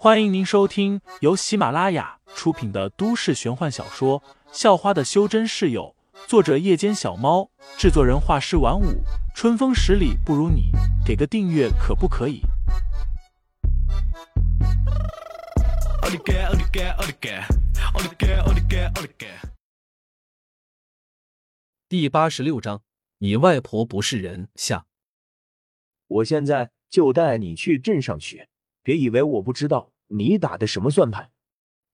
欢迎您收听由喜马拉雅出品的都市玄幻小说《校花的修真室友》，作者：夜间小猫，制作人：画师晚舞，春风十里不如你，给个订阅可不可以？第八十六章，你外婆不是人下。我现在就带你去镇上去。别以为我不知道你打的什么算盘！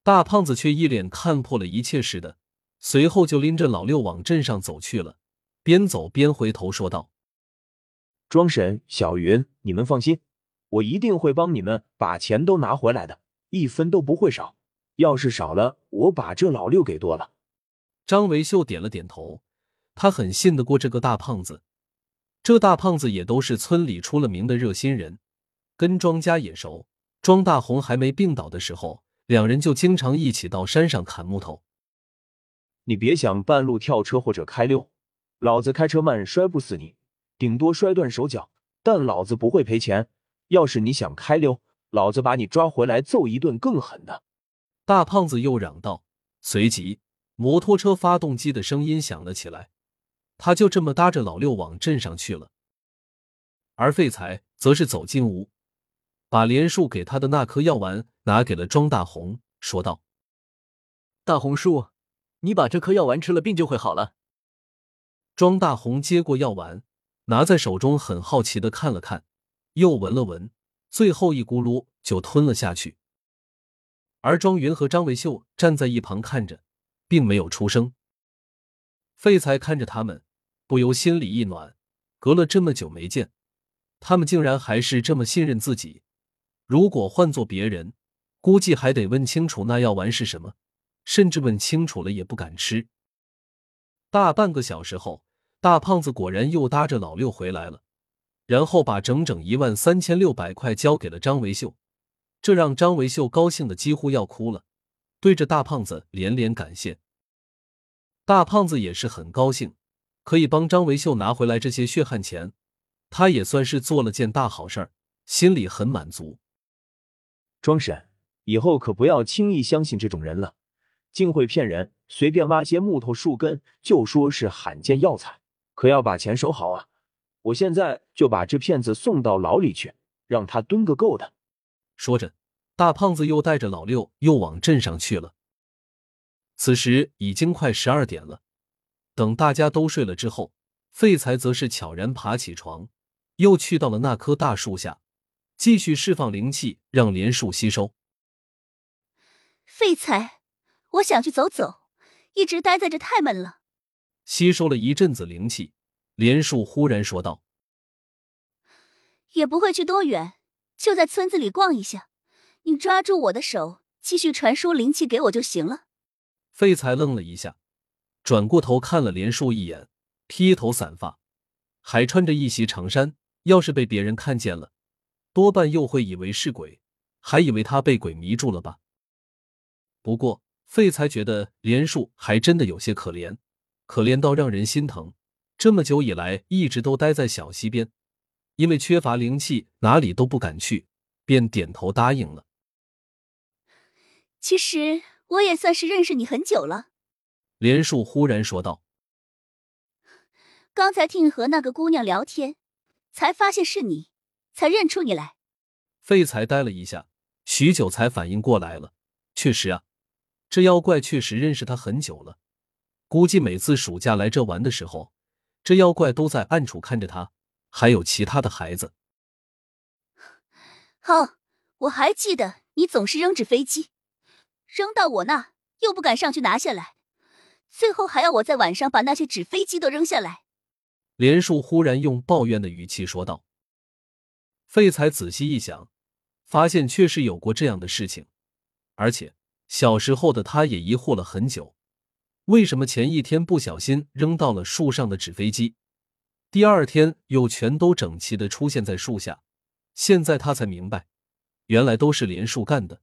大胖子却一脸看破了一切似的，随后就拎着老六往镇上走去了，边走边回头说道：“庄神、小云，你们放心，我一定会帮你们把钱都拿回来的，一分都不会少。要是少了，我把这老六给剁了。”张维秀点了点头，他很信得过这个大胖子，这大胖子也都是村里出了名的热心人。跟庄家也熟，庄大红还没病倒的时候，两人就经常一起到山上砍木头。你别想半路跳车或者开溜，老子开车慢摔不死你，顶多摔断手脚，但老子不会赔钱。要是你想开溜，老子把你抓回来揍一顿更狠的！大胖子又嚷道。随即，摩托车发动机的声音响了起来，他就这么搭着老六往镇上去了。而废材则是走进屋。把连树给他的那颗药丸拿给了庄大红，说道：“大红叔，你把这颗药丸吃了，病就会好了。”庄大红接过药丸，拿在手中，很好奇的看了看，又闻了闻，最后一咕噜就吞了下去。而庄云和张维秀站在一旁看着，并没有出声。废材看着他们，不由心里一暖，隔了这么久没见，他们竟然还是这么信任自己。如果换做别人，估计还得问清楚那药丸是什么，甚至问清楚了也不敢吃。大半个小时后，大胖子果然又搭着老六回来了，然后把整整一万三千六百块交给了张维秀，这让张维秀高兴的几乎要哭了，对着大胖子连连感谢。大胖子也是很高兴，可以帮张维秀拿回来这些血汗钱，他也算是做了件大好事儿，心里很满足。庄婶，以后可不要轻易相信这种人了，竟会骗人，随便挖些木头树根就说是罕见药材，可要把钱收好啊！我现在就把这骗子送到牢里去，让他蹲个够的。说着，大胖子又带着老六又往镇上去了。此时已经快十二点了，等大家都睡了之后，废材则是悄然爬起床，又去到了那棵大树下。继续释放灵气，让莲树吸收。废材，我想去走走，一直待在这太闷了。吸收了一阵子灵气，莲树忽然说道：“也不会去多远，就在村子里逛一下。你抓住我的手，继续传输灵气给我就行了。”废材愣了一下，转过头看了莲树一眼，披头散发，还穿着一袭长衫，要是被别人看见了。多半又会以为是鬼，还以为他被鬼迷住了吧。不过废材觉得莲树还真的有些可怜，可怜到让人心疼。这么久以来一直都待在小溪边，因为缺乏灵气，哪里都不敢去，便点头答应了。其实我也算是认识你很久了。莲树忽然说道：“刚才听你和那个姑娘聊天，才发现是你。”才认出你来，废材呆了一下，许久才反应过来了。确实啊，这妖怪确实认识他很久了。估计每次暑假来这玩的时候，这妖怪都在暗处看着他，还有其他的孩子。好，我还记得你总是扔纸飞机，扔到我那又不敢上去拿下来，最后还要我在晚上把那些纸飞机都扔下来。连树忽然用抱怨的语气说道。废材仔细一想，发现确实有过这样的事情，而且小时候的他也疑惑了很久，为什么前一天不小心扔到了树上的纸飞机，第二天又全都整齐的出现在树下？现在他才明白，原来都是连树干的。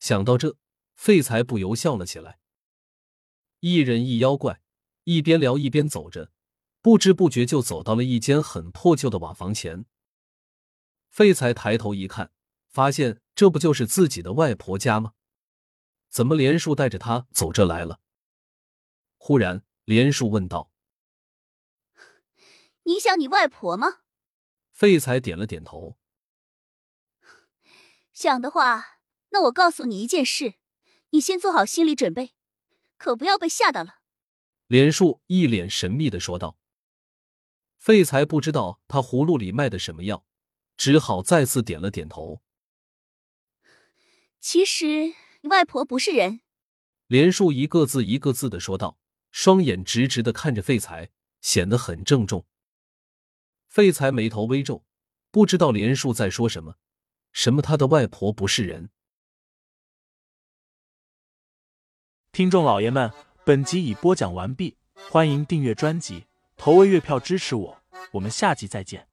想到这，废材不由笑了起来。一人一妖怪，一边聊一边走着，不知不觉就走到了一间很破旧的瓦房前。废材抬头一看，发现这不就是自己的外婆家吗？怎么连树带着他走这来了？忽然，连树问道：“你想你外婆吗？”废材点了点头。想的话，那我告诉你一件事，你先做好心理准备，可不要被吓到了。连树一脸神秘的说道。废材不知道他葫芦里卖的什么药，只好再次点了点头。其实你外婆不是人。连树一个字一个字的说道，双眼直直的看着废材，显得很郑重。废材眉头微皱，不知道连树在说什么。什么？他的外婆不是人？听众老爷们，本集已播讲完毕，欢迎订阅专辑。投喂月票支持我，我们下集再见。